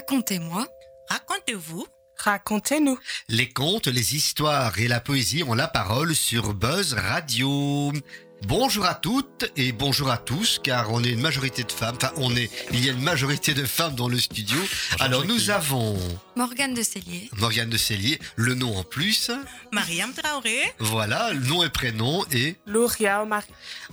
Racontez-moi. Racontez-vous. Racontez-nous. Les contes, les histoires et la poésie ont la parole sur Buzz Radio. Bonjour à toutes et bonjour à tous, car on est une majorité de femmes. Enfin, on est, il y a une majorité de femmes dans le studio. Alors, nous avons Morgane de Cellier. Morgane de Cellier, le nom en plus. Mariam Traoré. Voilà, le nom et prénom et Lauria Omar.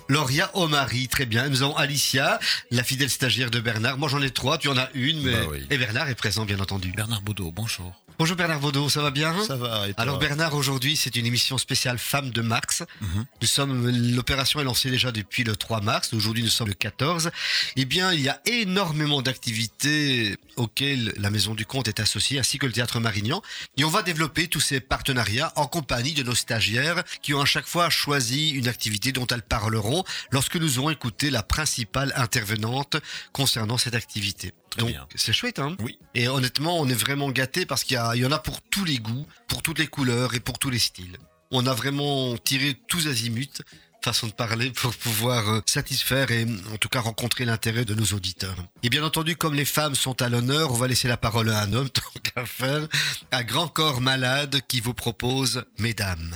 Lauria Omari. Très bien. Nous avons Alicia, la fidèle stagiaire de Bernard. Moi, j'en ai trois. Tu en as une, mais Bah oui. et Bernard est présent, bien entendu. Bernard Baudot, bonjour. Bonjour Bernard Vaudot, ça va bien Ça va et toi Alors Bernard, aujourd'hui c'est une émission spéciale Femmes de Mars. Mhm. Nous sommes, l'opération est lancée déjà depuis le 3 mars. Aujourd'hui nous sommes le 14. Eh bien, il y a énormément d'activités auxquelles la Maison du Comte est associée, ainsi que le Théâtre Marignan. Et on va développer tous ces partenariats en compagnie de nos stagiaires qui ont à chaque fois choisi une activité dont elles parleront lorsque nous aurons écouté la principale intervenante concernant cette activité. Très Donc bien. c'est chouette, hein Oui. et honnêtement, on est vraiment gâté parce qu'il y, a- il y en a pour tous les goûts, pour toutes les couleurs et pour tous les styles. On a vraiment tiré tous azimuts, façon de parler, pour pouvoir euh, satisfaire et en tout cas rencontrer l'intérêt de nos auditeurs. Et bien entendu, comme les femmes sont à l'honneur, on va laisser la parole à un homme, tant qu'à faire, à Grand Corps Malade qui vous propose Mesdames.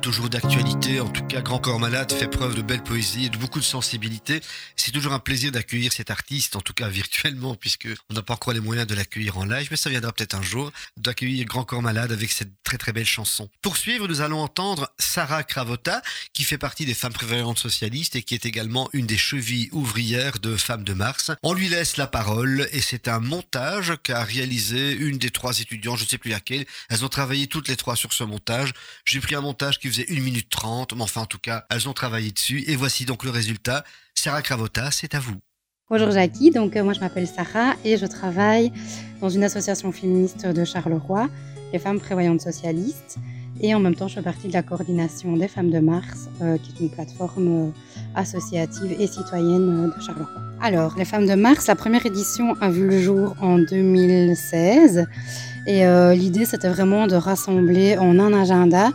Toujours d'actualité, en tout cas Grand Corps Malade fait preuve de belle poésie et de beaucoup de sensibilité. C'est toujours un plaisir d'accueillir cet artiste, en tout cas virtuellement, puisque on n'a pas encore les moyens de l'accueillir en live, mais ça viendra peut-être un jour, d'accueillir Grand Corps Malade avec cette très très belle chanson. Pour suivre, nous allons entendre Sarah Cravota, qui fait partie des femmes prévoyantes socialistes et qui est également une des chevilles ouvrières de Femmes de Mars. On lui laisse la parole et c'est un montage qu'a réalisé une des trois étudiants, je ne sais plus laquelle. Elles ont travaillé toutes les trois sur ce montage. J'ai pris un montage qui faisait 1 minute 30, mais enfin en tout cas, elles ont travaillé dessus et voici donc le résultat. Sarah Cravota, c'est à vous. Bonjour Jackie, donc euh, moi je m'appelle Sarah et je travaille dans une association féministe de Charleroi, les femmes prévoyantes socialistes. Et en même temps, je fais partie de la coordination des Femmes de Mars, euh, qui est une plateforme euh, associative et citoyenne de Charleroi. Alors, les Femmes de Mars, la première édition a vu le jour en 2016. Et l'idée, c'était vraiment de rassembler en un agenda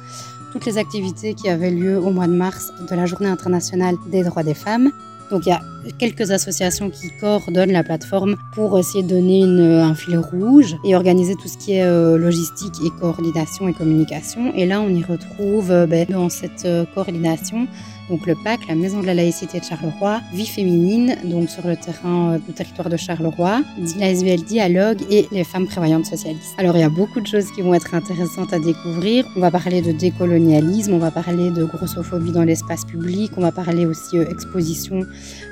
toutes les activités qui avaient lieu au mois de mars de la Journée internationale des droits des femmes. Donc il y a quelques associations qui coordonnent la plateforme pour essayer de donner une- un fil rouge et organiser tout ce qui est euh, logistique et coordination et communication. Et là, on y retrouve euh, ben, dans cette euh, coordination donc le PAC, la Maison de la laïcité de Charleroi, Vie féminine, donc sur le terrain euh, du territoire de Charleroi, la SBL Dialogue et les femmes prévoyantes socialistes. Alors il y a beaucoup de choses qui vont être intéressantes à découvrir. On va parler de décolonialisme, on va parler de grossophobie dans l'espace public, on va parler aussi euh, exposition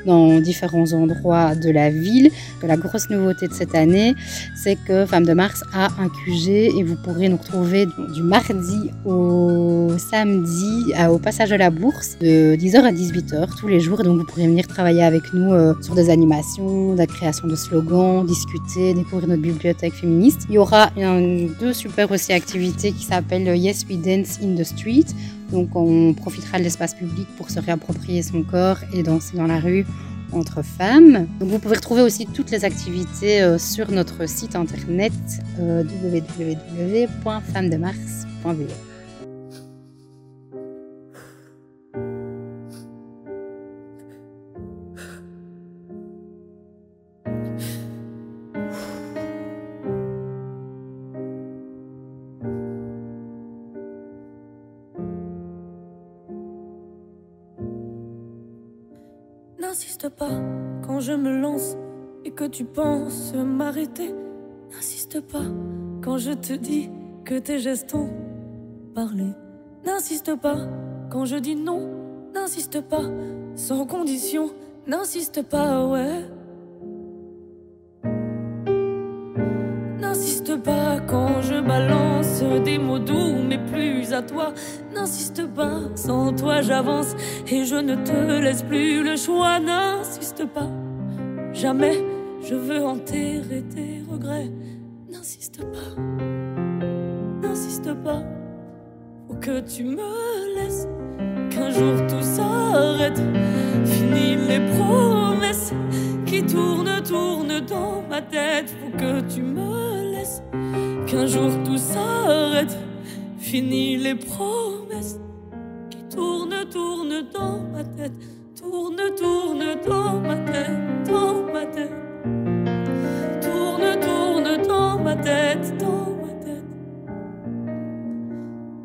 dans différents endroits de la ville. La grosse nouveauté de cette année, c'est que Femmes de Mars a un QG et vous pourrez nous retrouver du mardi au samedi à- au passage de la bourse 10h à 18h tous les jours. Donc vous pourrez venir travailler avec nous euh, sur des animations, la création de slogans, discuter, découvrir notre bibliothèque féministe. Il y aura deux super aussi activités qui s'appellent Yes We Dance in the Street. Donc on profitera de l'espace public pour se réapproprier son corps et danser dans la rue entre femmes. Donc vous pouvez retrouver aussi toutes les activités euh, sur notre site internet euh, www.femmesdemars.be. pas quand je me lance et que tu penses m'arrêter. N'insiste pas quand je te dis que tes gestes ont parlé. N'insiste pas quand je dis non. N'insiste pas sans condition. N'insiste pas, ouais. Toi. N'insiste pas, sans toi j'avance et je ne te laisse plus le choix. N'insiste pas, jamais je veux enterrer tes regrets. N'insiste pas, n'insiste pas, faut que tu me laisses. Qu'un jour tout s'arrête, fini les promesses qui tournent, tournent dans ma tête. Faut que tu me laisses. Qu'un jour tout s'arrête, fini les promesses qui tournent, tournent dans ma tête. Tourne, tourne dans ma tête, dans ma tête. Tourne, tourne dans ma tête, dans ma tête.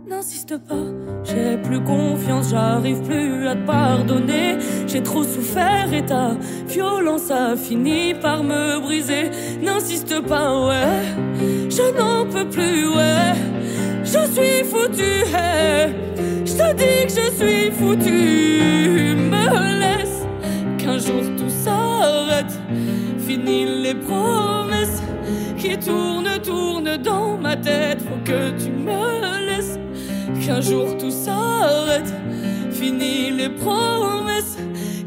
N'insiste pas, j'ai plus confiance, j'arrive plus à te pardonner. J'ai trop souffert et ta violence a fini par me briser. N'insiste pas, ouais, je n'en peux plus, ouais. Je suis foutu, je te dis que je suis foutu. Me laisse qu'un jour tout s'arrête. Fini les promesses qui tournent, tournent dans ma tête. Faut que tu me laisses qu'un jour tout s'arrête. Fini les promesses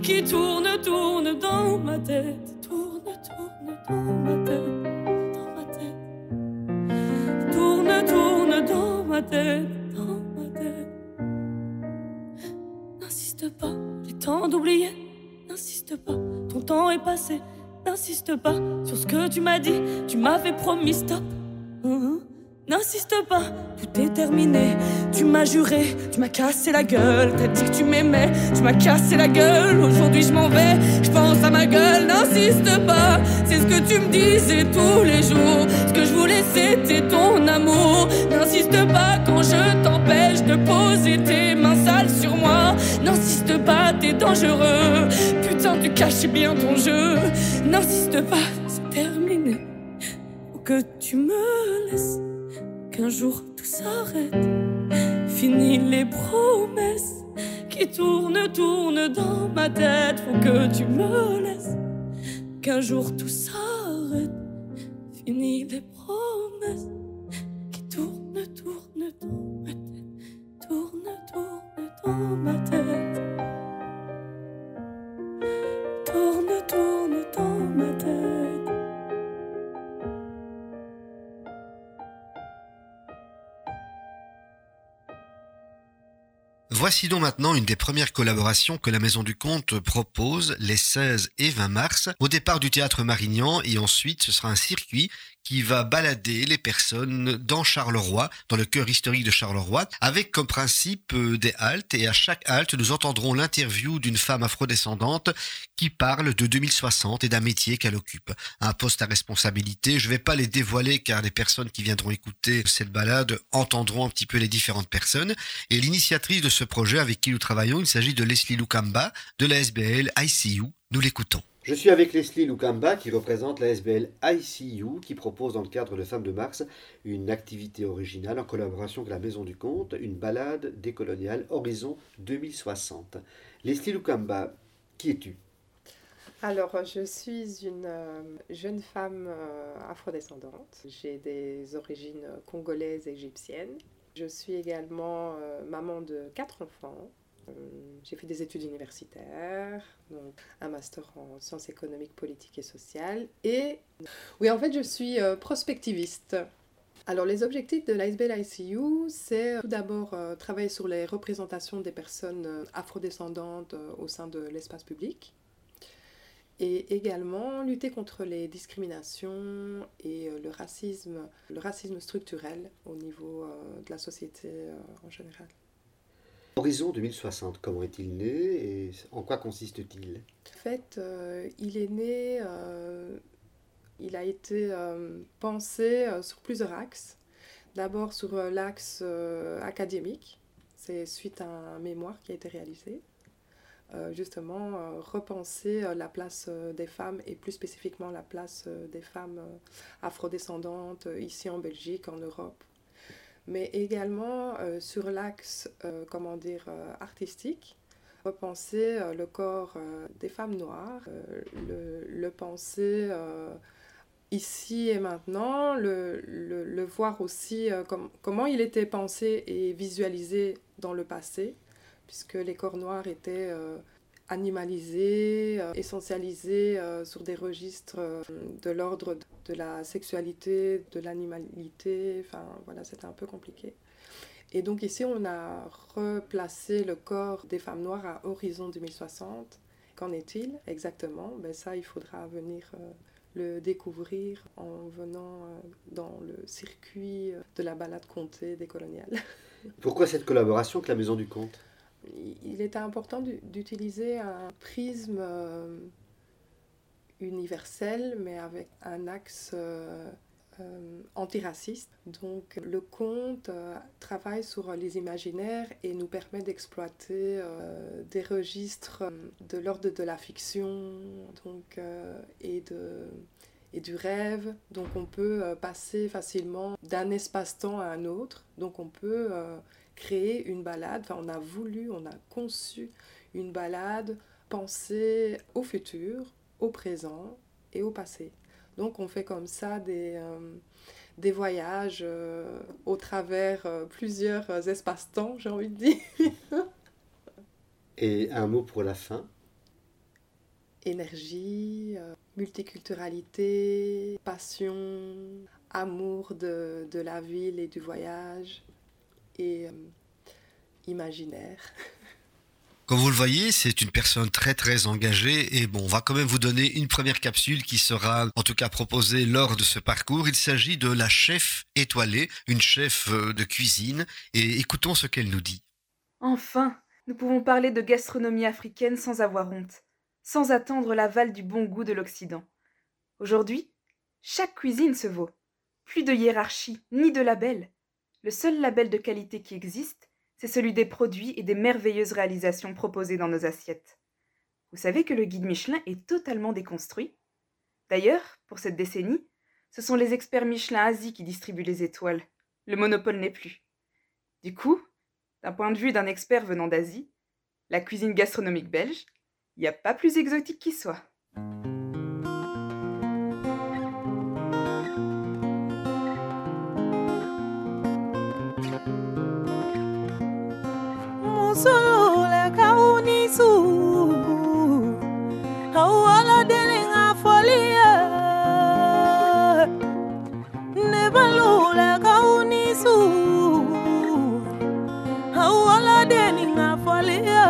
qui tournent, tournent dans ma tête. Tourne, tourne dans ma tête, dans ma tête. Tourne, tourne tête, dans ma tête. N'insiste pas, j'ai tant d'oublier. N'insiste pas, ton temps est passé. N'insiste pas sur ce que tu m'as dit. Tu m'avais promis stop. Mhm. N'insiste pas, tout est terminé. Tu m'as juré, tu m'as cassé la gueule. T'as dit que tu m'aimais, tu m'as cassé la gueule. Aujourd'hui je m'en vais, je pense à ma gueule. N'insiste pas, c'est ce que tu me disais tous les jours. Ce que je voulais c'était ton amour. N'insiste pas quand je t'empêche de poser tes mains sales sur moi. N'insiste pas, t'es dangereux. Putain, tu cachais bien ton jeu. N'insiste pas, c'est terminé. Faut que tu me laisses qu'un jour tout s'arrête. Fini les promesses qui tournent, tournent dans ma tête. Faut que tu me laisses qu'un jour tout s'arrête. Fini les promesses qui tournent, tournent dans ma tête. Tourne, tourne dans ma tête. Voici donc maintenant une des premières collaborations que la Maison du Comte propose les 16 et 20 mars au départ du théâtre Marignan et ensuite ce sera un circuit qui va balader les personnes dans Charleroi, dans le cœur historique de Charleroi, avec comme principe euh, des haltes. Et à chaque halte, nous entendrons l'interview d'une femme afrodescendante qui parle de 2060 et d'un métier qu'elle occupe. Un poste à responsabilité. Je ne vais pas les dévoiler car les personnes qui viendront écouter cette balade entendront un petit peu les différentes personnes. Et l'initiatrice de ce projet avec qui nous travaillons, il s'agit de Leslie Lukamba de la SBL ICU. Nous l'écoutons. Je suis avec Leslie Lukamba qui représente la SBL ICU qui propose dans le cadre de Femmes de Mars une activité originale en collaboration avec la Maison du Comte, une balade décoloniale Horizon 2060. Leslie Lukamba, qui es-tu? Alors, je suis une euh, jeune femme euh, afrodescendante. J'ai des origines congolaises et égyptiennes. Je suis également euh, maman de quatre enfants. Euh, j'ai fait des études universitaires, donc un master en sciences économiques, politiques et sociales. Et oui, en fait, je suis euh, prospectiviste. Alors, les objectifs de l'ISBL ICU, c'est tout d'abord travailler sur les représentations des personnes afrodescendantes au sein de l'espace public et également lutter contre les discriminations et euh, le racisme, le racisme structurel au niveau euh, de la société euh, en général. Horizon 2060, comment est-il né et en quoi consiste-t-il? En fait, euh, il est né, euh, il a été euh, pensé sur plusieurs axes. D'abord sur l'axe académique, c'est suite à un mémoire qui a été réalisé. Euh, justement, euh, repenser euh, la place des femmes et plus spécifiquement la place des femmes afrodescendantes ici en Belgique, en Europe. Mais également sur l'axe, comment dire, artistique, repenser le corps des femmes noires, le, le penser ici et maintenant, le, le- le voir aussi com- comment il était pensé et visualisé dans le passé, puisque les corps noirs étaient euh, animalisés, euh, essentialisés euh, sur des registres de l'ordre de la sexualité, de l'animalité, enfin voilà, c'était un peu compliqué. Et donc ici, on a replacé le corps des femmes noires à horizon 2060. Qu'en est-il exactement? Ben Ça, il faudra venir le découvrir en venant dans le circuit de la balade comté décoloniale. Pourquoi cette collaboration avec la Maison du Comte? Il- était important d'u- d'utiliser un prisme euh, universel, mais avec un axe euh, euh, antiraciste. Donc le conte travaille sur les imaginaires et nous permet d'exploiter des registres de l'ordre de la fiction donc, et, de, et du rêve. Donc on peut passer facilement d'un espace-temps à un autre. Donc on peut créer une balade, enfin on a voulu, on a conçu une balade pensée au futur, au présent et au passé. Donc on fait comme ça des, euh, des voyages euh, au travers euh, plusieurs espaces-temps, j'ai envie de dire. Et un mot pour la fin Énergie, multiculturalité, passion, amour de, de la ville et du voyage et euh, imaginaire. Comme vous le voyez, c'est une personne très très engagée et bon, on va quand même vous donner une première capsule qui sera en tout cas proposée lors de ce parcours. Il s'agit de la chef étoilée, une chef euh, de cuisine et écoutons ce qu'elle nous dit. Enfin, nous pouvons parler de gastronomie africaine sans avoir honte, sans attendre l'aval du bon goût de l'Occident. Aujourd'hui, chaque cuisine se vaut. Plus de hiérarchie, ni de label. Le seul label de qualité qui existe, c'est celui des produits et des merveilleuses réalisations proposées dans nos assiettes. Vous savez que le guide Michelin est totalement déconstruit D'ailleurs, pour cette décennie, ce sont les experts Michelin Asie qui distribuent les étoiles. Le monopole n'est plus. Du coup, d'un point de vue d'un expert venant d'Asie, la cuisine gastronomique belge, il n'y a pas plus exotique qui soit. sola kaunisubu awala delenga folia nebalula kaunisubu awala delenga folia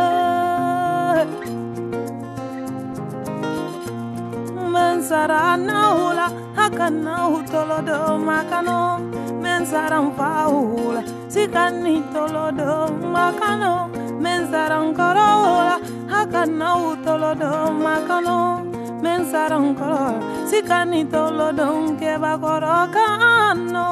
mansara naula hakana utolodo makano. Mensaran faula sikanitolodo makano mensaronkorola don makalon va koro kano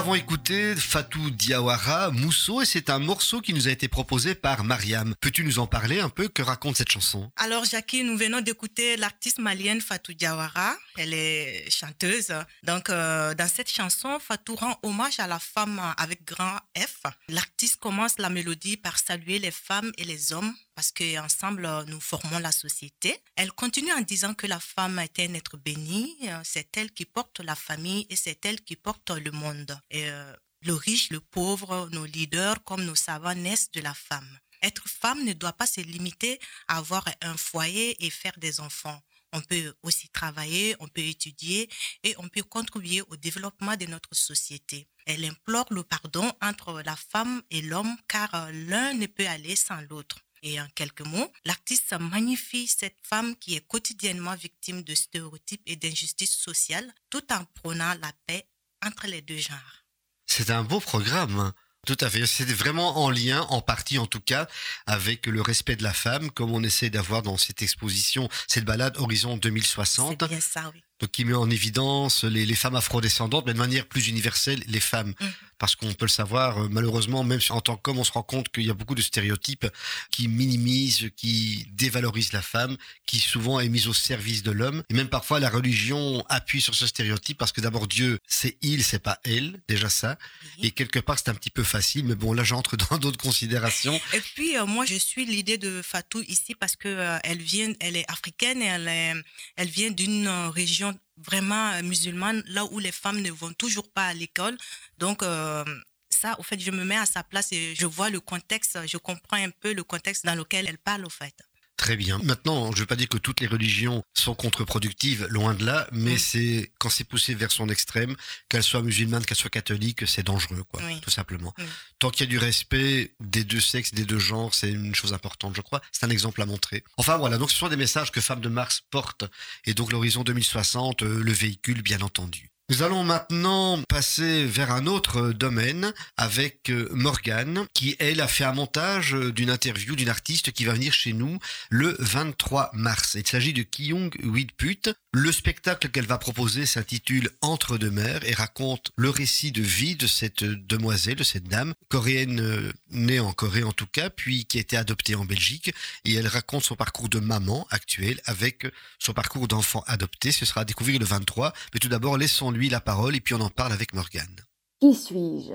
avons écouté Fatou Diawara, Mousso, et c'est un morceau qui nous a été proposé par Mariam. Peux-tu nous en parler un peu? Que raconte cette chanson? Alors, Jackie, nous venons d'écouter l'artiste malienne Fatou Diawara. Elle est chanteuse. Donc, euh, dans cette chanson, Fatou rend hommage à la femme avec grand F. L'artiste commence la mélodie par saluer les femmes et les hommes parce qu'ensemble, nous formons la société. Elle continue en disant que la femme est un être béni. euh, C'est elle qui porte la famille et c'est elle qui porte le monde. Euh, le riche, le pauvre, nos leaders comme nos savants naissent de la femme. Être femme ne doit pas se limiter à avoir un foyer et faire des enfants. On peut aussi travailler, on peut étudier et on peut contribuer au développement de notre société. Elle implore le pardon entre la femme et l'homme car euh, l'un ne peut aller sans l'autre. Et en quelques mots, l'artiste magnifie cette femme qui est quotidiennement victime de stéréotypes et d'injustices sociales tout en prônant la paix entre les deux genres. C'est un beau programme. hein. Tout à fait. C'est vraiment en lien, en partie en tout cas, avec le respect de la femme, comme on essaie d'avoir dans cette exposition, cette balade Horizon 2060. C'est bien ça, oui. Donc, qui met en évidence les, les femmes afrodescendantes, mais de manière plus universelle, les femmes. Mhm. Parce qu'on peut le savoir, euh, malheureusement, même en tant qu'homme, on se rend compte qu'il y a beaucoup de stéréotypes qui minimisent, qui dévalorisent la femme, qui souvent est mise au service de l'homme. Et même parfois, la religion appuie sur ce stéréotype parce que d'abord, Dieu, c'est il, c'est pas elle, déjà ça. Oui. Et quelque part, c'est un petit peu facile, mais bon, là, j'entre dans d'autres considérations. Et puis euh, moi je suis l'idée de Fatou ici parce que euh, elle vient, elle est africaine et elle, est- elle vient d'une euh, vraiment euh, musulmane là où les femmes ne vont toujours pas à l'école. Donc euh, ça, au fait, je me mets à sa place et je vois le contexte, je comprends un peu le contexte dans lequel elle parle au fait. Très bien. Maintenant, je ne veux pas dire que toutes les religions sont contre-productives, loin de là, mais c'est quand c'est poussé vers son extrême, qu'elle soit musulmane, qu'elle soit catholique, c'est dangereux, quoi, Oui. tout simplement. Oui. Tant qu'il y a du respect des deux sexes, des deux genres, c'est une chose importante, je crois. C'est un exemple à montrer. Enfin voilà, donc ce sont des messages que Femmes de Mars porte, et donc l'horizon 2060, euh, le véhicule, bien entendu. Nous allons maintenant passer vers un autre domaine avec euh, Morgane, qui elle a fait un montage euh, d'une interview d'une artiste qui va venir chez nous le 23 mars. Il s'agit de Kyung Widput. Le spectacle qu'elle va proposer s'intitule Entre deux mers et raconte le récit de vie de cette demoiselle, de cette dame, coréenne euh, née en Corée en tout cas, puis qui a été adoptée en Belgique. Et elle raconte son parcours de maman actuelle avec son parcours d'enfant adopté. Ce sera à découvrir le 23. Mais tout d'abord, laissons-lui la parole et puis on en parle avec Morgane. Qui suis-je?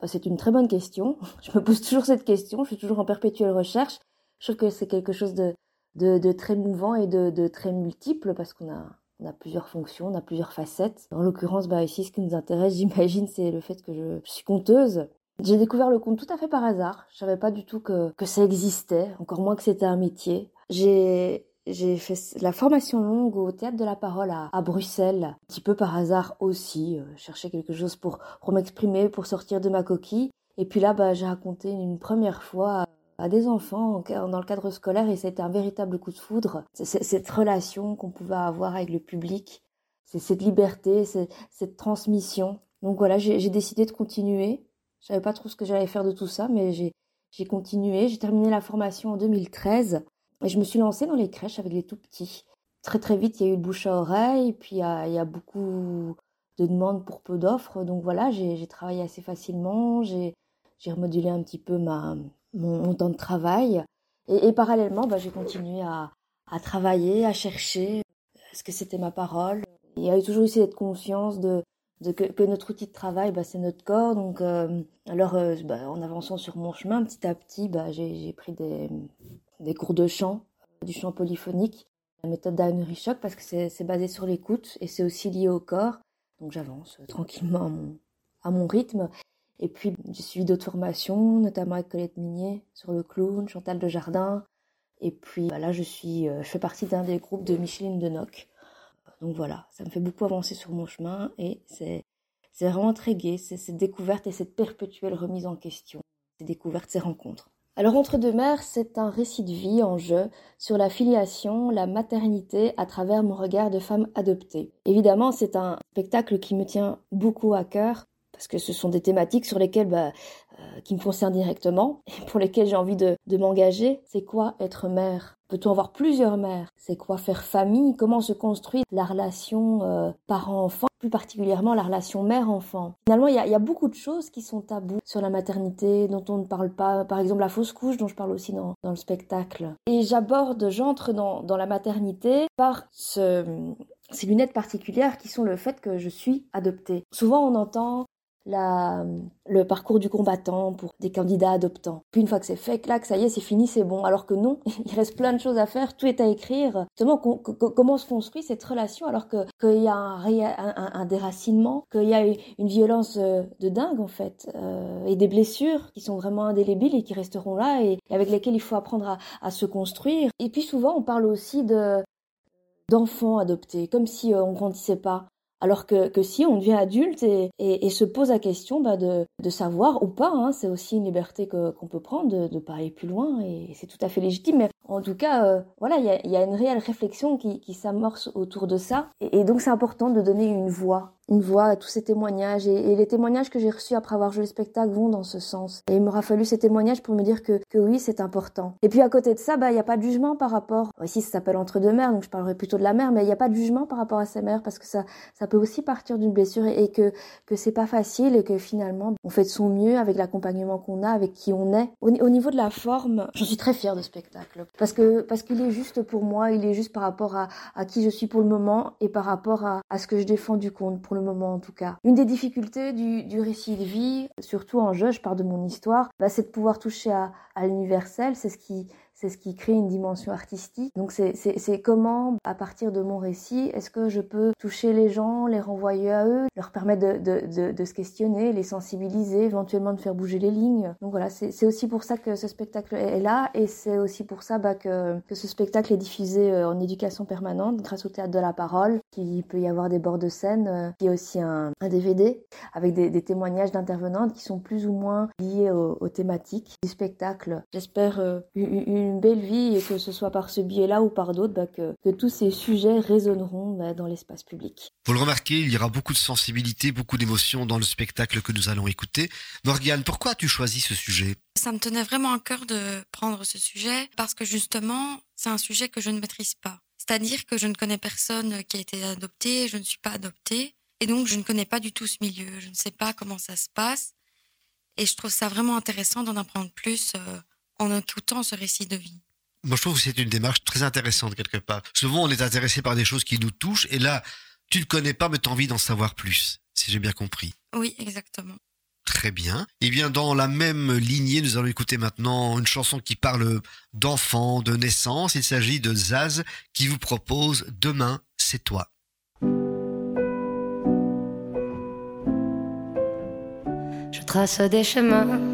Bah, C'est une très bonne question. Je me pose toujours cette question. Je suis toujours en perpétuelle recherche. Je trouve que c'est quelque chose de, très mouvant et de, très multiple parce qu'on a, plusieurs fonctions, on a plusieurs facettes. En l'occurrence, bah, ici, ce qui nous intéresse, j'imagine, c'est le fait que je, suis conteuse. J'ai découvert le conte tout à fait par hasard. Je savais pas du tout que, que ça existait, encore moins que c'était un métier. J'ai j'ai fait la formation longue au théâtre de la parole à, Bruxelles, un petit peu par hasard aussi. Euh, chercher quelque chose pour, m'exprimer, pour sortir de ma coquille. Et puis là, bah, j'ai raconté une première fois à des enfants dans le cadre scolaire et c'était un véritable coup de foudre. Cette relation qu'on pouvait avoir avec le public, cette liberté, cette transmission. Donc voilà, j'ai décidé de continuer. Je savais pas trop ce que j'allais faire de tout ça, mais j'ai continué. J'ai terminé la formation en 2013 et je me suis lancée dans les crèches avec les tout petits. Très très vite, il y a eu le bouche à oreille, puis il y a, il y a beaucoup de demandes pour peu d'offres. Donc voilà, j'ai travaillé assez facilement, j'ai remodulé un petit peu ma, mon, temps de travail. Et, parallèlement, bah, j'ai continué à, à travailler, à chercher ce que c'était ma parole. Il y a eu toujours aussi cette conscience de, que, notre outil de travail, bah, c'est notre corps. Donc, euh, alors, euh, bah, en avançant sur mon chemin, petit à petit, bah, j'ai pris des, des cours de chant, du chant polyphonique, la méthode d'Anne Choc, parce que c'est basé sur l'écoute et c'est aussi lié au corps. Donc, j'avance tranquillement à mon, rythme. Et puis, j'ai suivi d'autres formations, notamment avec Colette Minier sur le clown, Chantal de Jardin. Et puis bah, là, je suis, je fais partie d'un des groupes de Micheline Denoc. Donc voilà, ça me fait beaucoup avancer sur mon chemin et c'est c'est vraiment très gai, c'est cette découverte et cette perpétuelle remise en question, ces découvertes, ces rencontres. Alors Entre deux mers, c'est un récit de vie en jeu sur la filiation, la maternité à travers mon regard de femme adoptée. Évidemment, c'est un spectacle qui me tient beaucoup à cœur parce que ce sont des thématiques sur lesquelles bah, euh, qui me concernent directement et pour lesquelles j'ai envie de, de m'engager. C'est quoi être mère? Peut-on avoir plusieurs mères? C'est quoi faire famille? Comment se construit la relation euh, parent-enfant? Plus particulièrement la relation mère-enfant. Finalement, il y, a, beaucoup de choses qui sont tabous sur la maternité, dont on ne parle pas. Par exemple, la fausse couche, dont je parle aussi dans, dans le spectacle. Et j'aborde, j'entre dans, dans la maternité par ce, ces lunettes particulières qui sont le fait que je suis adoptée. Souvent, on entend le parcours du combattant pour des candidats adoptants. Puis une fois que c'est fait, clac, ça y est, c'est fini, c'est bon. Alors que non, il reste plein de choses à faire, tout est à écrire. Justement, comment se construit cette relation alors qu'il y a un, déracinement, qu'il y a une violence euh, de dingue en fait, euh, et des blessures qui sont vraiment indélébiles et qui resteront là et, avec lesquelles il faut apprendre à, se construire. Et puis souvent, on parle aussi de d'enfants adoptés, comme si euh, on grandissait pas. Alors que, que, si on devient adulte et, se pose la question bah, de, savoir ou pas, hein, c'est aussi une liberté qu'on peut prendre de ne pas aller plus loin et c'est tout à fait légitime. Mais en tout cas, euh, voilà, il y a, y a, une réelle réflexion qui, qui s'amorce autour de ça. Et, et donc c'est important de donner une voix une voix tous ces témoignages et, les témoignages que j'ai reçus après avoir joué le spectacle vont dans ce sens. Et il m'aura fallu ces témoignages pour me dire que, que oui, c'est important. Et puis à côté de ça, bah il n'y a pas de jugement par rapport. Ici, ça s'appelle entre deux mères, donc je parlerai plutôt de la mère, mais il n'y a pas de jugement par rapport à ces mères parce que ça, ça peut aussi partir d'une blessure et, que que c'est pas facile et que finalement on fait de son mieux avec l'accompagnement qu'on a, avec qui on est. Au, au niveau de la forme, j'en suis très fière de ce spectacle parce que parce qu'il est juste pour moi, il est juste par rapport à, à qui je suis pour le moment et par rapport à, à ce que je défends du compte le moment en tout cas. Une des difficultés du, du récit de vie, surtout en jeu, je pars de mon histoire, bah, c'est de pouvoir toucher à, à l'universel, c'est ce qui c'est ce qui crée une dimension artistique. Donc c'est comment, à partir de mon récit, est-ce que je peux toucher les gens, les renvoyer à eux, leur permettre de, se questionner, les sensibiliser, éventuellement de faire bouger les lignes. Donc voilà, c'est aussi pour ça que ce spectacle est là et c'est aussi pour ça bah, que, ce spectacle est diffusé euh, en éducation permanente grâce au théâtre de la parole, qu'il peut y avoir des bords de scène, euh, y a aussi un, DVD avec des, témoignages d'intervenantes qui sont plus ou moins liés aux, thématiques du spectacle. J'espère euh, une belle vie et que ce soit par ce biais-là ou par d'autres, bah, que, que, tous ces sujets résonneront bah, dans l'espace public. Vous le remarquez, il y aura beaucoup de sensibilité, beaucoup d'émotions dans le spectacle que nous allons écouter. Morgane, pourquoi as-tu choisi ce sujet? Ça me tenait vraiment à cœur de prendre ce sujet parce que justement, c'est un sujet que je ne maîtrise pas. C'est-à-dire que je ne connais personne qui a été adopté, je ne suis pas adoptée, et donc je ne connais pas du tout ce milieu, je ne sais pas comment ça se passe, et je trouve ça vraiment intéressant d'en apprendre plus euh, en écoutant ce récit de vie. Moi, je trouve que c'est une démarche très intéressante quelque part. Souvent, on est intéressé par des choses qui nous touchent, et là, tu ne connais pas, mais tu as envie d'en savoir plus, si j'ai bien compris. Oui, exactement. Très bien. Et bien, dans la même lignée, nous allons écouter maintenant une chanson qui parle d'enfants, de naissance. Il s'agit de Zaz qui vous propose Demain, c'est toi. Je trace des chemins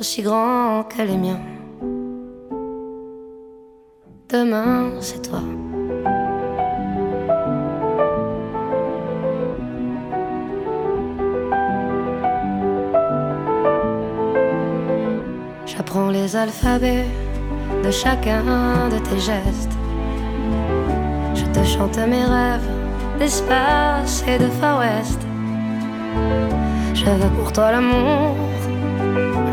aussi grands que les miens. Demain, c'est toi. J'apprends les alphabets de chacun de tes gestes. Je te chante mes rêves d'espace et de Far West. Je veux pour toi l'amour,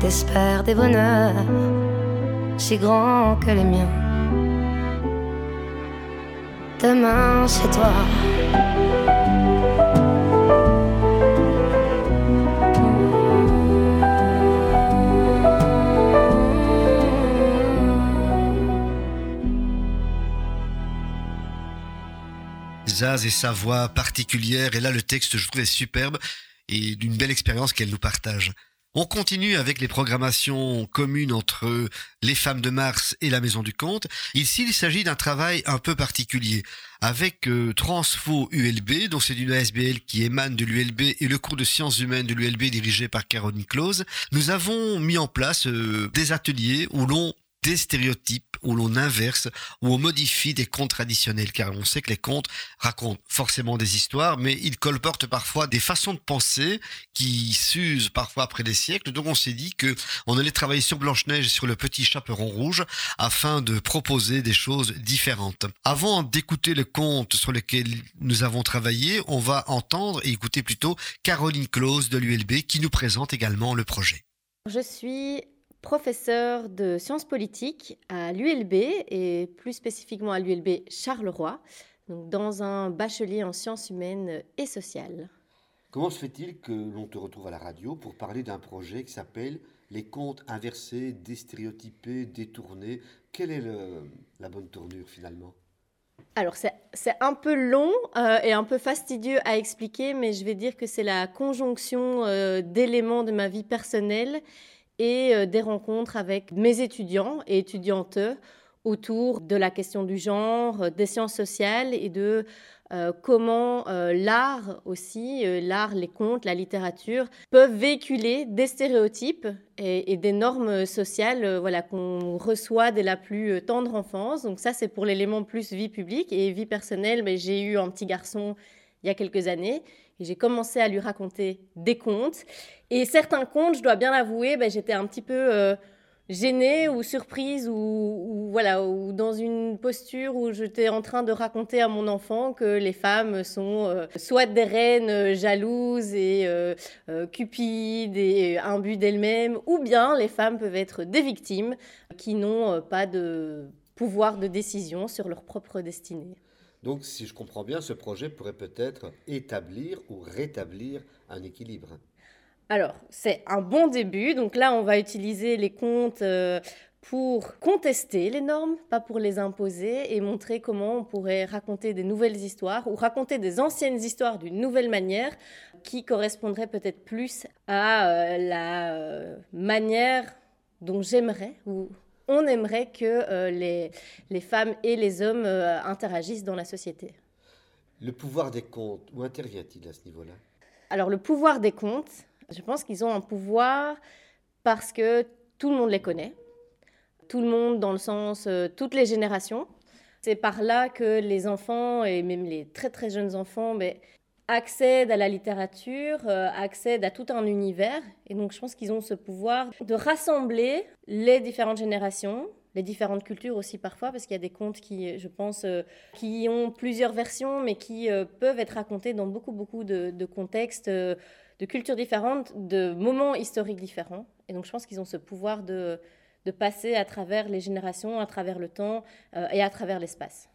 Je t'espère des bonheurs si grands que les miens. Demain, c'est toi. Zaz et sa voix particulière. Et là, le texte, je trouve, est superbe et d'une belle expérience qu'elle nous partage. On continue avec les programmations communes entre les femmes de Mars et la Maison du Conte. Ici, il s'agit d'un travail un peu particulier. Avec euh, Transfo ULB, dont c'est une ASBL qui émane de l'ULB et le cours de sciences humaines de l'ULB dirigé par Caroline Close, nous avons mis en place euh, des ateliers où l'on des stéréotypes, où l'on inverse, où on modifie des contes traditionnels, car on sait que les contes racontent forcément des histoires, mais ils colportent parfois des façons de penser qui s'usent parfois après des siècles. Donc on s'est dit que on allait travailler sur Blanche-Neige et sur le petit chaperon rouge afin de proposer des choses différentes. Avant d'écouter le conte sur lequel nous avons travaillé, on va entendre et écouter plutôt Caroline Close de l'ULB qui nous présente également le projet. Je suis professeur de sciences politiques à l'ULB et plus spécifiquement à l'ULB Charleroi, donc dans un bachelier en sciences humaines et sociales. Comment se fait-il que l'on te retrouve à la radio pour parler d'un projet qui s'appelle Les contes inversés, déstéréotypés, détournés Quelle est le, la bonne tournure finalement? Alors c'est un peu long euh, et un peu fastidieux à expliquer, mais je vais dire que c'est la conjonction euh, d'éléments de ma vie personnelle et euh, des rencontres avec mes étudiants et étudiantes autour de la question du genre, des sciences sociales et de euh, comment euh, l'art aussi, euh, l'art, les contes, la littérature peuvent véhiculer des stéréotypes et, et des normes sociales euh, voilà, qu'on reçoit dès la plus euh, tendre enfance. Donc ça, c'est pour l'élément plus vie publique et vie personnelle. Mais j'ai eu un petit garçon il y a quelques années et j'ai commencé à lui raconter des contes. Et certains contes, je dois bien l'avouer, ben, j'étais un petit peu euh, gênée ou surprise ou, voilà ou dans une posture où j'étais en train de raconter à mon enfant que les femmes sont euh, soit des reines euh, jalouses et cupides et imbues d'elles-mêmes ou bien les femmes peuvent être des victimes qui n'ont pas de pouvoir de décision sur leur propre destinée. Donc, si je comprends bien, ce projet pourrait peut-être établir ou rétablir un équilibre. Alors, c'est un bon début. Donc là, on va utiliser les contes euh, pour contester les normes, pas pour les imposer, et montrer comment on pourrait raconter des nouvelles histoires ou raconter des anciennes histoires d'une nouvelle manière qui correspondrait peut-être plus à euh, la euh, manière dont j'aimerais ou on aimerait que les, les femmes et les hommes interagissent dans la société. Le pouvoir des contes, où intervient-il à ce niveau-là? Alors le pouvoir des contes, je pense qu'ils ont un pouvoir parce que tout le monde les connaît. Tout le monde dans le sens euh, toutes les générations. C'est par là que les enfants et même les très très jeunes enfants mais, accèdent à la littérature, euh, accèdent à tout un univers. Et donc je pense qu'ils ont ce pouvoir de rassembler les différentes générations, les différentes cultures aussi parfois, parce qu'il y a des contes qui, je pense, euh, qui ont plusieurs versions, mais qui euh, peuvent être racontés dans beaucoup, beaucoup de, contextes, de cultures différentes, de moments historiques différents. Et donc je pense qu'ils ont ce pouvoir de, de passer à travers les générations, à travers le temps euh, et à travers l'espace.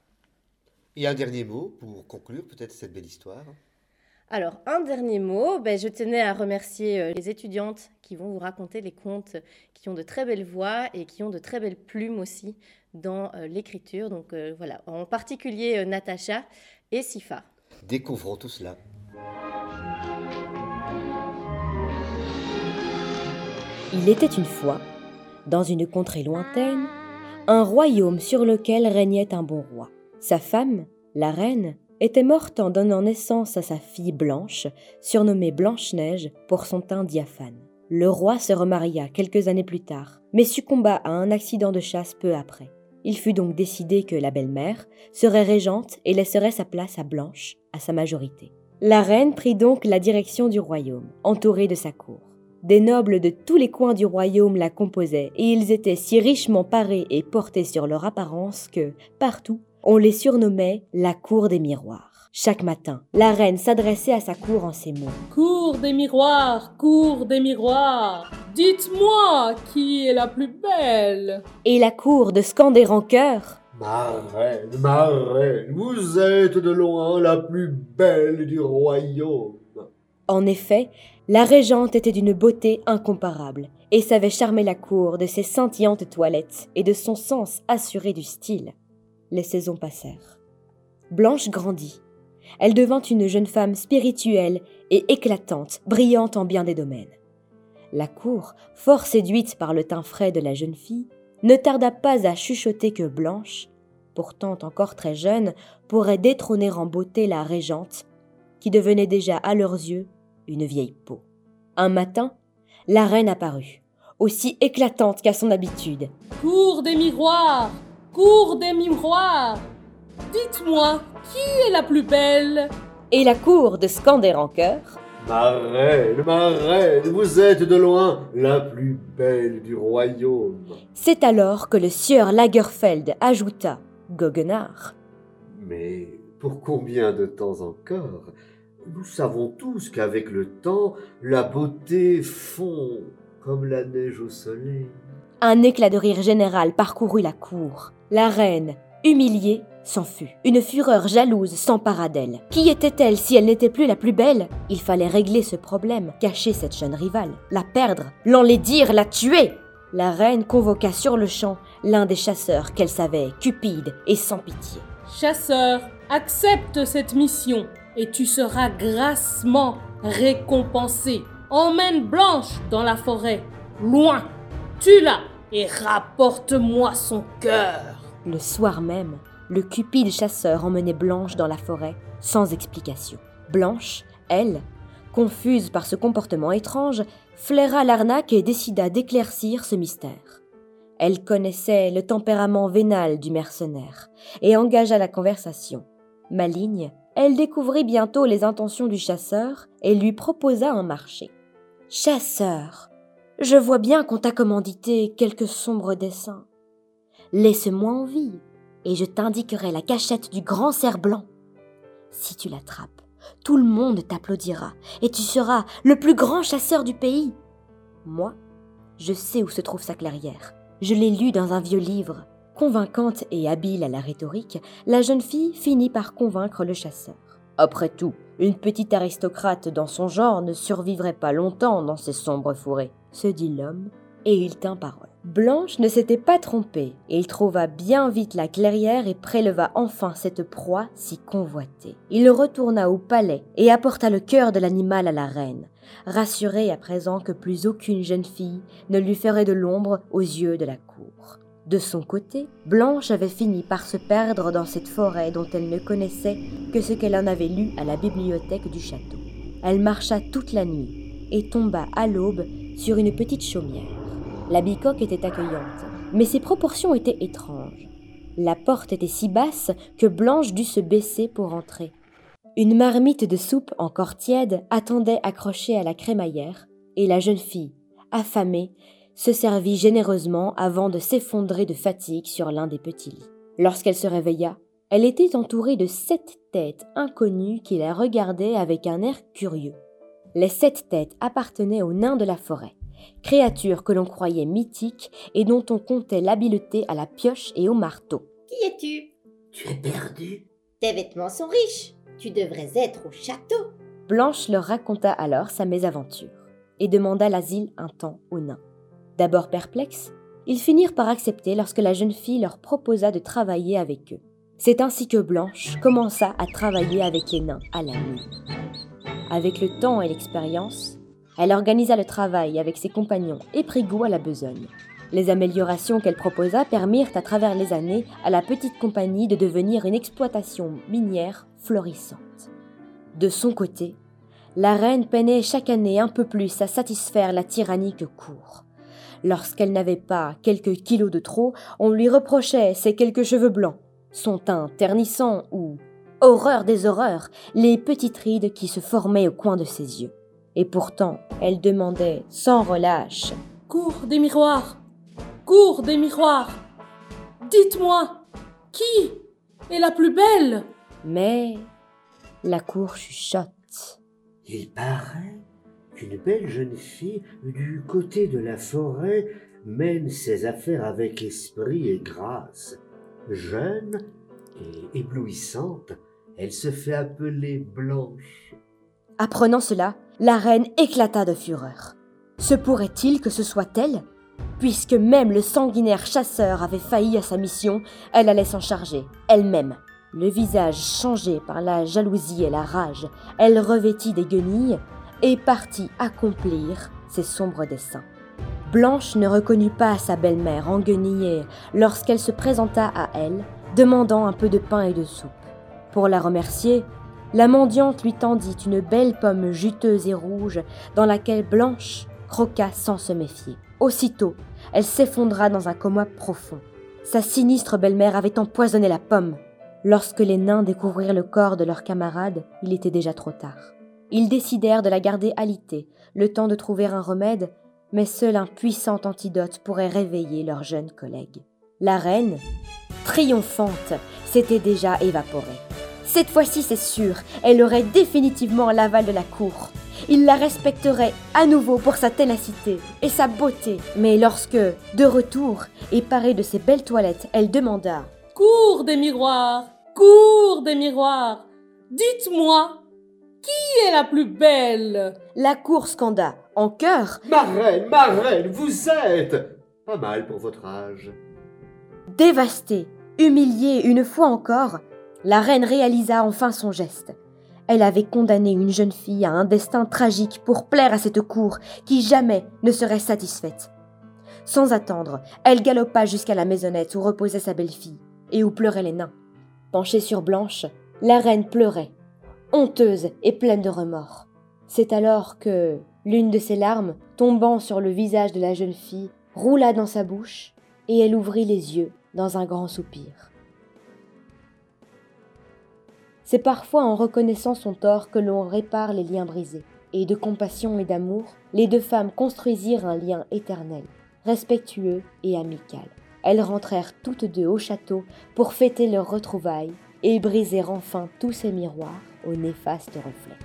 Et un dernier mot pour conclure peut-être cette belle histoire? Alors, un dernier mot, ben, je tenais à remercier euh, les étudiantes qui vont vous raconter les contes, qui ont de très belles voix et qui ont de très belles plumes aussi dans euh, l'écriture. Donc euh, voilà, en particulier euh, Natacha et Sifa. Découvrons tout cela. Il était une fois, dans une contrée lointaine, un royaume sur lequel régnait un bon roi. Sa femme, la reine, était morte en donnant naissance à sa fille Blanche, surnommée Blanche-Neige pour son teint diaphane. Le roi se remaria quelques années plus tard, mais succomba à un accident de chasse peu après. Il fut donc décidé que la belle-mère serait régente et laisserait sa place à Blanche, à sa majorité. La reine prit donc la direction du royaume, entourée de sa cour. Des nobles de tous les coins du royaume la composaient, et ils étaient si richement parés et portés sur leur apparence que, partout, on les surnommait la cour des miroirs. Chaque matin, la reine s'adressait à sa cour en ces mots. Cour des miroirs, cour des miroirs, dites-moi qui est la plus belle. Et la cour de scander en chœur. Ma reine, ma reine, vous êtes de loin la plus belle du royaume. En effet, la régente était d'une beauté incomparable et savait charmer la cour de ses scintillantes toilettes et de son sens assuré du style. Les saisons passèrent. Blanche grandit. Elle devint une jeune femme spirituelle et éclatante, brillante en bien des domaines. La cour, fort séduite par le teint frais de la jeune fille, ne tarda pas à chuchoter que Blanche, pourtant encore très jeune, pourrait détrôner en beauté la régente, qui devenait déjà à leurs yeux une vieille peau. Un matin, la reine apparut, aussi éclatante qu'à son habitude. Cour des miroirs, cour des miroirs, dites-moi qui est la plus belle? Et la cour de scander en chœur. Ma reine, ma reine, vous êtes de loin la plus belle du royaume. C'est alors que le sieur Lagerfeld ajouta Goguenard. Mais pour combien de temps encore? Nous savons tous qu'avec le temps, la beauté fond comme la neige au soleil. Un éclat de rire général parcourut la cour. La reine, humiliée, s'en fut. Une fureur jalouse s'empara d'elle. Qui était-elle si elle n'était plus la plus belle? Il fallait régler ce problème, cacher cette jeune rivale, la perdre, l'enlaidir, la tuer. La reine convoqua sur le champ l'un des chasseurs qu'elle savait cupide et sans pitié. Chasseur, accepte cette mission et tu seras grassement récompensé. Emmène Blanche dans la forêt, loin. Tue-la et rapporte-moi son cœur. Le soir même, le cupide chasseur emmenait Blanche dans la forêt, sans explication. Blanche, elle, confuse par ce comportement étrange, flaira l'arnaque et décida d'éclaircir ce mystère. Elle connaissait le tempérament vénal du mercenaire et engagea la conversation. Maligne, elle découvrit bientôt les intentions du chasseur et lui proposa un marché. Chasseur, je vois bien qu'on t'a commandité quelques sombres dessins. Laisse-moi en vie, et je t'indiquerai la cachette du grand cerf blanc. Si tu l'attrapes, tout le monde t'applaudira, et tu seras le plus grand chasseur du pays. Moi, je sais où se trouve sa clairière. Je l'ai lu dans un vieux livre. Convaincante et habile à la rhétorique, la jeune fille finit par convaincre le chasseur. Après tout, une petite aristocrate dans son genre ne survivrait pas longtemps dans ces sombres forêts, se dit l'homme, et il tint parole. Blanche ne s'était pas trompée, et il trouva bien vite la clairière et préleva enfin cette proie si convoitée. Il retourna au palais et apporta le cœur de l'animal à la reine, rassuré à présent que plus aucune jeune fille ne lui ferait de l'ombre aux yeux de la cour. De son côté, Blanche avait fini par se perdre dans cette forêt dont elle ne connaissait que ce qu'elle en avait lu à la bibliothèque du château. Elle marcha toute la nuit et tomba à l'aube sur une petite chaumière. La bicoque était accueillante, mais ses proportions étaient étranges. La porte était si basse que Blanche dut se baisser pour entrer. Une marmite de soupe encore tiède attendait accrochée à la crémaillère, et la jeune fille, affamée, se servit généreusement avant de s'effondrer de fatigue sur l'un des petits lits. Lorsqu'elle se réveilla, elle était entourée de sept têtes inconnues qui la regardaient avec un air curieux. Les sept têtes appartenaient aux nains de la forêt, créatures que l'on croyait mythiques et dont on comptait l'habileté à la pioche et au marteau. Qui es-tu? Tu es perdu Tes vêtements sont riches. Tu devrais être au château. Blanche leur raconta alors sa mésaventure et demanda l'asile un temps aux nains. D'abord perplexes, ils finirent par accepter lorsque la jeune fille leur proposa de travailler avec eux. C'est ainsi que Blanche commença à travailler avec les nains à la nuit. Avec le temps et l'expérience, elle organisa le travail avec ses compagnons et prit goût à la besogne. Les améliorations qu'elle proposa permirent à travers les années à la petite compagnie de devenir une exploitation minière florissante. De son côté, la reine peinait chaque année un peu plus à satisfaire la tyrannique cour. Lorsqu'elle n'avait pas quelques kilos de trop, on lui reprochait ses quelques cheveux blancs, son teint ternissant ou, horreur des horreurs, les petites rides qui se formaient au coin de ses yeux. Et pourtant, elle demandait sans relâche Cours des miroirs Cours des miroirs Dites-moi, qui est la plus belle? Mais la cour chuchote. Il paraît qu'une belle jeune fille du côté de la forêt mène ses affaires avec esprit et grâce. Jeune et éblouissante, elle se fait appeler Blanche. Apprenant cela, la reine éclata de fureur. Se pourrait-il que ce soit elle? Puisque même le sanguinaire chasseur avait failli à sa mission, elle allait s'en charger, elle-même. Le visage changé par la jalousie et la rage, elle revêtit des guenilles et partit accomplir ses sombres desseins. Blanche ne reconnut pas sa belle-mère enguenillée lorsqu'elle se présenta à elle, demandant un peu de pain et de soupe. Pour la remercier, la mendiante lui tendit une belle pomme juteuse et rouge dans laquelle Blanche croqua sans se méfier. Aussitôt, elle s'effondra dans un coma profond. Sa sinistre belle-mère avait empoisonné la pomme. Lorsque les nains découvrirent le corps de leur camarade, il était déjà trop tard. Ils décidèrent de la garder alitée, le temps de trouver un remède, mais seul un puissant antidote pourrait réveiller leur jeune collègue. La reine, triomphante, s'était déjà évaporée. Cette fois-ci, c'est sûr, elle aurait définitivement l'aval de la cour. Il la respecterait à nouveau pour sa ténacité et sa beauté. Mais lorsque, de retour et parée de ses belles toilettes, elle demanda Cours des miroirs Cours des miroirs Dites-moi, qui est la plus belle? La cour scanda, en chœur Ma reine, ma reine, vous êtes Pas mal pour votre âge. Dévastée, humiliée une fois encore, la reine réalisa enfin son geste. Elle avait condamné une jeune fille à un destin tragique pour plaire à cette cour qui jamais ne serait satisfaite. Sans attendre, elle galopa jusqu'à la maisonnette où reposait sa belle-fille et où pleuraient les nains. Penchée sur Blanche, la reine pleurait, honteuse et pleine de remords. C'est alors que l'une de ses larmes, tombant sur le visage de la jeune fille, roula dans sa bouche et elle ouvrit les yeux dans un grand soupir. C'est parfois en reconnaissant son tort que l'on répare les liens brisés. Et de compassion et d'amour, les deux femmes construisirent un lien éternel, respectueux et amical. Elles rentrèrent toutes deux au château pour fêter leur retrouvailles et briser enfin tous ces miroirs aux néfastes reflets.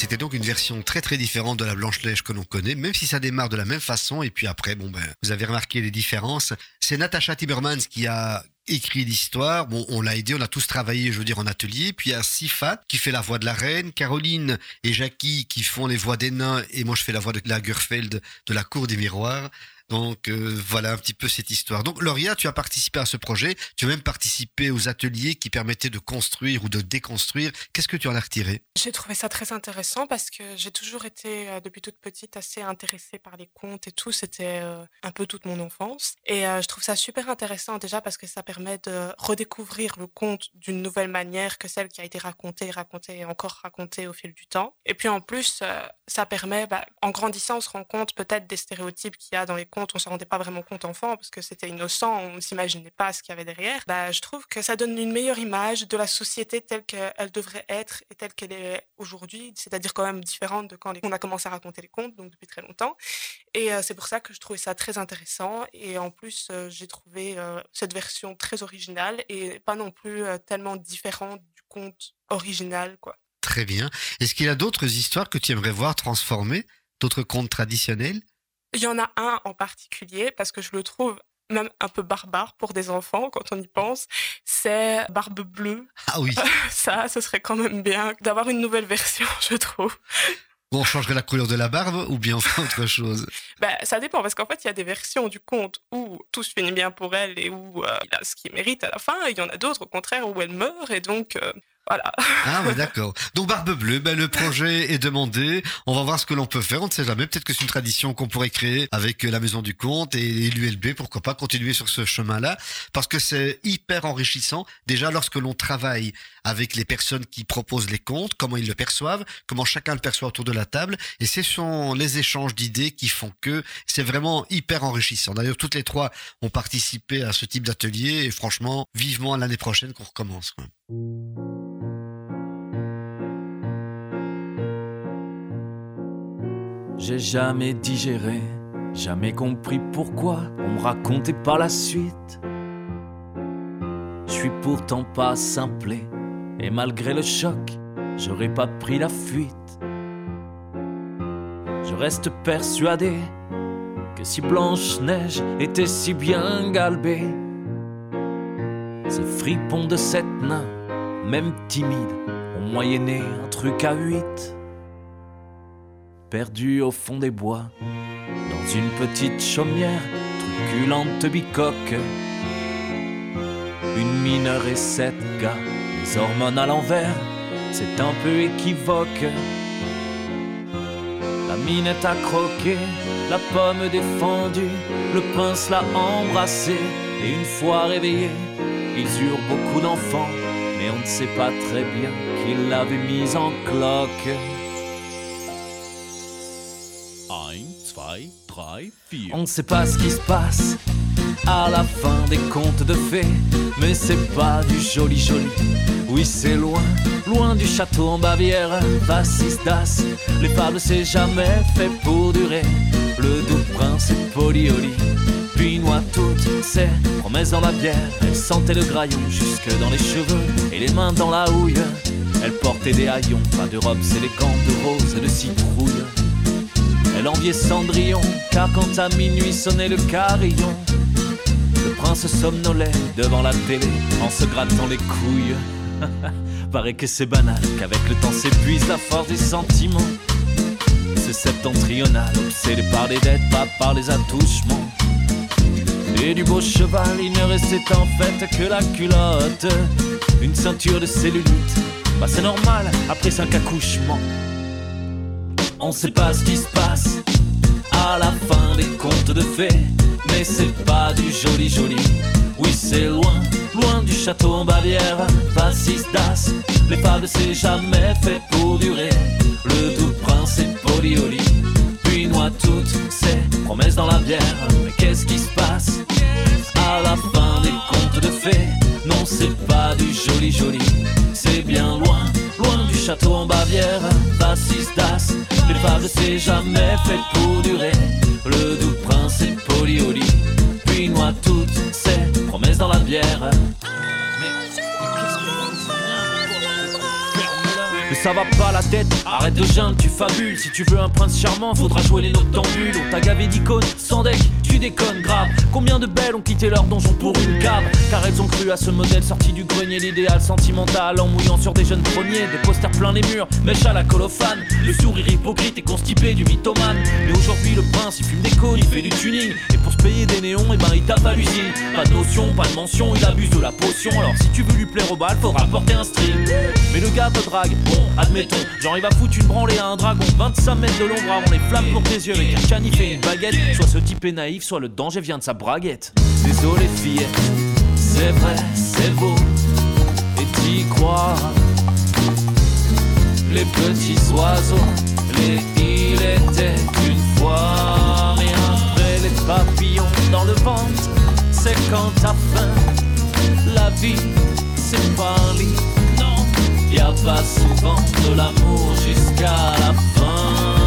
C'était donc une version très très différente de la Blanche-Neige que l'on connaît, même si ça démarre de la même façon. Et puis après, bon ben, vous avez remarqué les différences. C'est Natasha Timmermans qui a écrit l'histoire. Bon, on l'a aidé, on a tous travaillé, je veux dire, en atelier. Puis il y a Sifat qui fait la voix de la reine, Caroline et Jackie qui font les voix des nains, et moi je fais la voix de Lagerfeld de la cour des miroirs. Donc euh, voilà un petit peu cette histoire. Donc Lauria, tu as participé à ce projet, tu as même participé aux ateliers qui permettaient de construire ou de déconstruire. Qu'est-ce que tu en as retiré? J'ai trouvé ça très intéressant parce que j'ai toujours été, euh, depuis toute petite, assez intéressée par les contes et tout. C'était euh, un peu toute mon enfance. Et je trouve ça super intéressant déjà parce que ça permet de redécouvrir le conte d'une nouvelle manière que celle qui a été racontée, racontée et encore racontée au fil du temps. Et puis en plus, ça permet, bah, en grandissant, on se rend compte peut-être des stéréotypes qu'il y a dans les contes. On ne se rendait pas vraiment compte enfant parce que c'était innocent, on ne s'imaginait pas ce qu'il y avait derrière. Bah, je trouve que ça donne une meilleure image de la société telle qu'elle devrait être et telle qu'elle est aujourd'hui, c'est-à-dire quand même différente de quand on a commencé à raconter les contes, donc depuis très longtemps. Et euh, c'est pour ça que je trouvais ça très intéressant. Et en plus, euh, j'ai trouvé euh, cette version très originale et pas non plus tellement différente du conte original, quoi. Très bien. Est-ce qu'il y a d'autres histoires que tu aimerais voir transformées D'autres contes traditionnels? Il y en a un en particulier parce que je le trouve même un peu barbare pour des enfants quand on y pense. C'est Barbe Bleue. Ah oui. Ça, ce serait quand même bien d'avoir une nouvelle version, je trouve. On changerait la couleur de la barbe ou bien on fait autre chose? Ben, ça dépend parce qu'en fait, il y a des versions du conte où tout se finit bien pour elle et où euh, il a ce qu'il mérite à la fin. Et il y en a d'autres, au contraire, où elle meurt. Et donc, euh, voilà. Ah ouais, d'accord. Donc Barbe Bleue, ben, le projet est demandé. On va voir ce que l'on peut faire. On ne sait jamais. Peut-être que c'est une tradition qu'on pourrait créer avec euh, la Maison du Conte et l'ULB. Pourquoi pas continuer sur ce chemin-là Parce que c'est hyper enrichissant. Déjà, lorsque l'on travaille avec les personnes qui proposent les contes, comment ils le perçoivent, comment chacun le perçoit autour de la table. Et ce sont les échanges d'idées qui font que c'est vraiment hyper enrichissant. D'ailleurs, toutes les trois ont participé à ce type d'atelier et franchement, vivement l'année prochaine qu'on recommence. J'ai jamais digéré, jamais compris pourquoi on me racontait pas la suite. Je suis pourtant pas simplé, et malgré le choc, j'aurais pas pris la fuite. Je reste persuadé que si Blanche-Neige était si bien galbée, ces fripons de sept nains, même timides, ont moyenné un truc à huit perdu au fond des bois, dans une petite chaumière, truculente bicoque. Une mineure et sept gars, les hormones à l'envers, c'est un peu équivoque. La minette a croqué, la pomme défendue, le prince l'a embrassé, et une fois réveillé, ils eurent beaucoup d'enfants, mais on ne sait pas très bien qui l'avait mise en cloque. On ne sait pas ce qui se passe à la fin des contes de fées, mais c'est pas du joli joli. Oui, c'est loin, loin du château en Bavière. Vassis das, les fables c'est jamais fait pour durer. Le doux prince est polioli, puis noie toutes ses promesses la bière. Elle sentait le graillon jusque dans les cheveux et les mains dans la houille. Elle portait des haillons, pas de robes élégantes de rose et de citrouille. Elle Cendrillon, car quand à minuit sonnait le carillon, le prince somnolait devant la télé en se grattant les couilles. Paraît que c'est banal, qu'avec le temps s'épuise la force des sentiments. C'est septentrional, obsédé par les dettes, pas par les attouchements. Et du beau cheval, il ne restait en fait que la culotte, une ceinture de cellulite. Bah c'est normal, après cinq accouchements. On sait pas ce qui se passe à la fin des contes de fées. Mais c'est pas du joli joli. Oui, c'est loin, loin du château en Bavière. Fascis das, les fables c'est jamais fait pour durer. Le doux prince est polioli, puis noie toutes ces promesses dans la bière. Mais qu'est-ce qui se passe à la fin des contes de fées? Non, c'est pas du joli joli, c'est bien loin, loin du château en Bavière. Fascis das, c'est jamais fait pour durer. Le doux prince est polioli, puis noie toutes ces promesses dans la bière. Ça va pas la tête, arrête de geindre, tu fabules. Si tu veux un prince charmant, faudra jouer les noctambules. On t'a gavé d'icônes, sans deck, tu déconnes grave. Combien de belles ont quitté leur donjon pour une cave Car elles ont cru à ce modèle sorti du grenier, l'idéal sentimental en mouillant sur des jeunes premiers. Des posters plein les murs, mèche à la colophane. Le sourire hypocrite et constipé du mythomane. Mais aujourd'hui, le prince il fume des cônes, il fait du tuning. Et pour se payer des néons, et ben il tape à l'usine. Pas de notion, pas de mention, il abuse de la potion. Alors si tu veux lui plaire au bal, faudra porter un string. Mais le gars te drague, bon, admettons. Il va foutre une branlée à un dragon. 25 mètres de l'ombre avant les flammes pour tes yeux. Avec un canif et une baguette. Soit ce type est naïf, soit le danger vient de sa braguette. Désolé fillette, c'est vrai, c'est beau. Et t'y crois. Les petits oiseaux, les il était une fois. Mais après les papillons dans le ventre, c'est quand t'as faim. La vie, c'est pas. Y a pas souvent de l'amour jusqu'à la fin.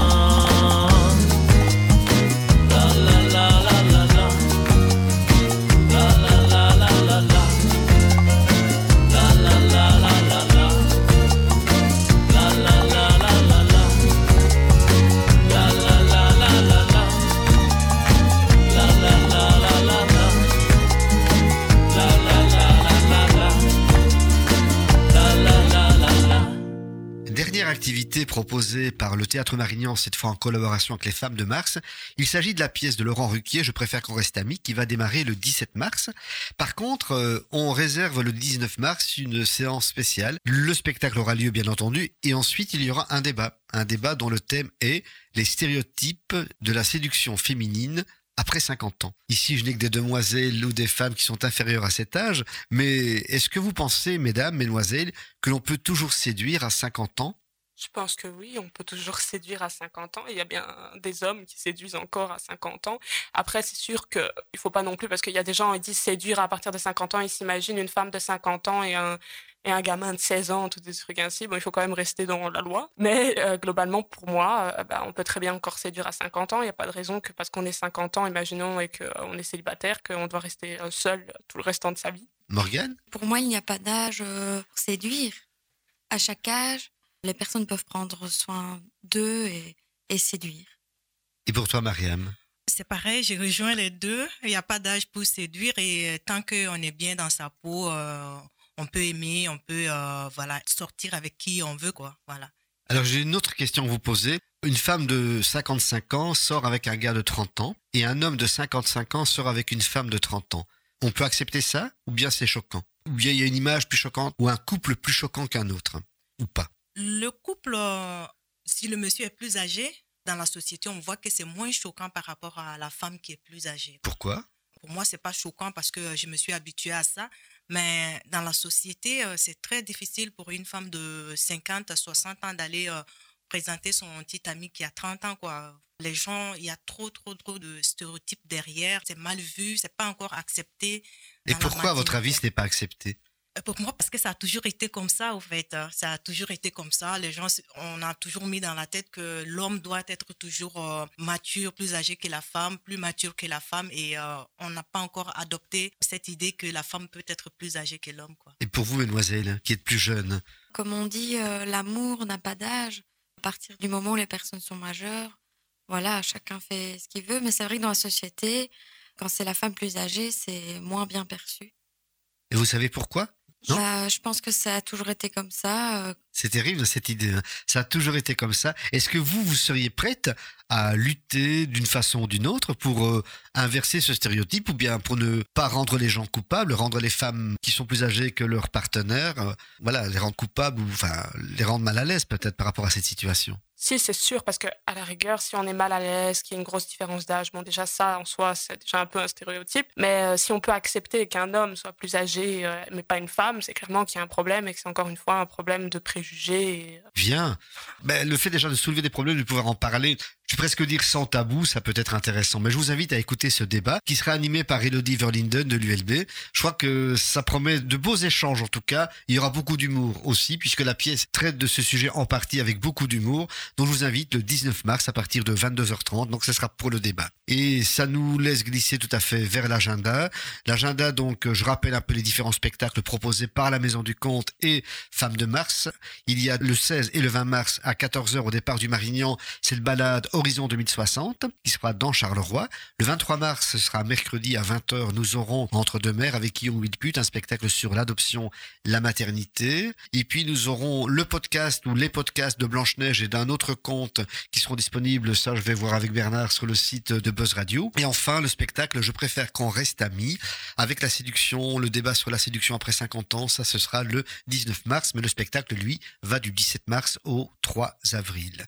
Proposée par le Théâtre Marignan, cette fois en collaboration avec les Femmes de Mars. Il s'agit de la pièce de Laurent Ruquier, Je préfère qu'on reste amis, qui va démarrer le 17 mars. Par contre, euh, on réserve le 19 mars une séance spéciale. Le spectacle aura lieu, bien entendu, et ensuite il y aura un débat. Un débat dont le thème est les stéréotypes de la séduction féminine après 50 ans. Ici, je n'ai que des demoiselles ou des femmes qui sont inférieures à cet âge, mais est-ce que vous pensez, mesdames, mesdemoiselles, que l'on peut toujours séduire à 50 ans Je pense que oui, on peut toujours séduire à 50 ans. Il y a bien des hommes qui séduisent encore à 50 ans. Après, c'est sûr qu'il ne faut pas non plus, parce qu'il y a des gens qui disent séduire à partir de 50 ans, ils s'imaginent une femme de 50 ans et un, et un gamin de 16 ans, tous des trucs ainsi. Bon, il faut quand même rester dans la loi. Mais euh, globalement, pour moi, euh, bah, on peut très bien encore séduire à 50 ans. Il n'y a pas de raison que parce qu'on est 50 ans, imaginons, et qu'on est célibataire, qu'on doit rester seul tout le restant de sa vie. Morgane? Pour moi, il n'y a pas d'âge euh, pour séduire. À chaque âge, les personnes peuvent prendre soin d'eux et, et séduire. Et pour toi, Mariam? C'est pareil, j'ai rejoint les deux. Il n'y a pas d'âge pour séduire et tant qu'on est bien dans sa peau, euh, on peut aimer, on peut euh, voilà sortir avec qui on veut quoi. Voilà. Alors j'ai une autre question à vous poser. Une femme de 55 ans sort avec un gars de 30 ans et un homme de 55 ans sort avec une femme de 30 ans. On peut accepter ça ou bien c'est choquant? Ou bien il y a une image plus choquante ou un couple plus choquant qu'un autre Ou pas? Le couple, euh, si le monsieur est plus âgé, dans la société, on voit que c'est moins choquant par rapport à la femme qui est plus âgée. Pourquoi? Pour moi, c'est pas choquant parce que je me suis habituée à ça. Mais dans la société, euh, c'est très difficile pour une femme de 50 à 60 ans d'aller euh, présenter son petit ami qui a 30 ans. Quoi. Les gens, il y a trop, trop, trop de stéréotypes derrière. C'est mal vu, c'est pas encore accepté. Et pourquoi, à votre avis, ce n'est pas accepté? Pour moi, parce que ça a toujours été comme ça, au fait. hein. Ça a toujours été comme ça. Les gens, on a toujours mis dans la tête que l'homme doit être toujours euh, mature, plus âgé que la femme, plus mature que la femme. Et euh, on n'a pas encore adopté cette idée que la femme peut être plus âgée que l'homme. quoi. Et pour vous, mesdemoiselles, qui êtes plus jeunes? Comme on dit, euh, l'amour n'a pas d'âge. À partir du moment où les personnes sont majeures, voilà, chacun fait ce qu'il veut. Mais c'est vrai que dans la société, quand c'est la femme plus âgée, c'est moins bien perçu. Et vous savez pourquoi? Bah, je pense que ça a toujours été comme ça. euh, C'est terrible cette idée. hein. Ça a toujours été comme ça. Est-ce que vous, vous seriez prête à lutter d'une façon ou d'une autre pour euh, inverser ce stéréotype ou bien pour ne pas rendre les gens coupables, rendre les femmes qui sont plus âgées que leurs partenaires, euh, voilà, les rendre coupables ou enfin les rendre mal à l'aise peut-être par rapport à cette situation? Si, c'est sûr, parce que à la rigueur, si on est mal à l'aise, qu'il y a une grosse différence d'âge, bon, déjà ça en soi, c'est déjà un peu un stéréotype. Mais euh, si on peut accepter qu'un homme soit plus âgé, euh, mais pas une femme, c'est clairement qu'il y a un problème et que c'est encore une fois un problème de préjugés. et, euh, Bien. Ben, le fait déjà de soulever des problèmes, de pouvoir en parler, je vais presque dire sans tabou, ça peut être intéressant. Mais je vous invite à écouter ce débat qui sera animé par Elodie Verlinden de l'ULB. Je crois que ça promet de beaux échanges en tout cas. Il y aura beaucoup d'humour aussi puisque la pièce traite de ce sujet en partie avec beaucoup d'humour. Donc je vous invite le 19 mars à partir de 22h30. Donc ce sera pour le débat. Et ça nous laisse glisser tout à fait vers l'agenda. L'agenda donc, je rappelle un peu les différents spectacles proposés par la Maison du Comte et Femmes de Mars. Il y a le 16 et le 20 mars à 14h au départ du Marignan, c'est le balade Horizon 2060 qui sera dans Charleroi. Le 23 mars, ce sera mercredi à 20h, nous aurons Entre deux mers avec Guillaume Wilput, un spectacle sur l'adoption, la maternité. Et puis nous aurons le podcast ou les podcasts de Blanche-Neige et d'un autre compte qui seront disponibles, ça je vais voir avec Bernard sur le site de Buzz Radio. Et enfin, le spectacle Je préfère qu'on reste amis avec la séduction, le débat sur la séduction après 50 ans, ça ce sera le 19 mars, mais le spectacle, lui, va du 17 mars au 3 avril.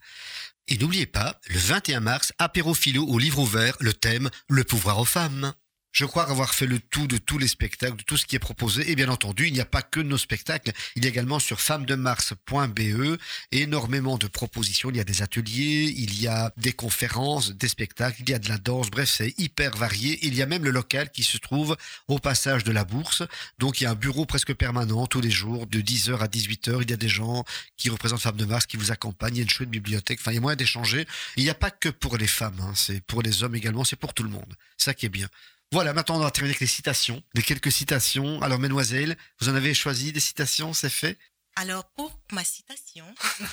Et n'oubliez pas, le 21 mars, apéro philo au livre ouvert, le thème Le pouvoir aux femmes. Je crois avoir fait le tout de tous les spectacles, de tout ce qui est proposé. Et bien entendu, il n'y a pas que nos spectacles. Il y a également sur femmesdemars.be énormément de propositions. Il y a des ateliers, il y a des conférences, des spectacles, il y a de la danse. Bref, c'est hyper varié. Il y a même le local qui se trouve au passage de la bourse. Donc, il y a un bureau presque permanent tous les jours, de 10h à 18h. Il y a des gens qui représentent Femmes de Mars qui vous accompagnent. Il y a une chouette bibliothèque. Enfin, il y a moyen d'échanger. Il n'y a pas que pour les femmes. hein. C'est pour les hommes également. C'est pour tout le monde. Ça qui est bien. Voilà, maintenant on va terminer avec les citations, les quelques citations. Alors, mesdemoiselles, vous en avez choisi des citations, c'est fait? Alors, pour ma citation,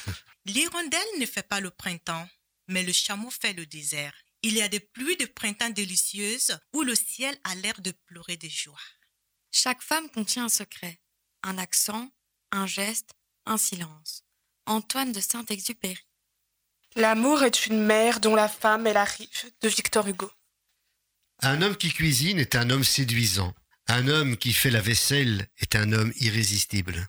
l'hirondelle ne fait pas le printemps, mais le chameau fait le désert. Il y a des pluies de printemps délicieuses où le ciel a l'air de pleurer de joie. Chaque femme contient un secret, un accent, un geste, un silence. Antoine de Saint-Exupéry. L'amour est une mer dont la femme est la rive de Victor Hugo. Un homme qui cuisine est un homme séduisant. Un homme qui fait la vaisselle est un homme irrésistible.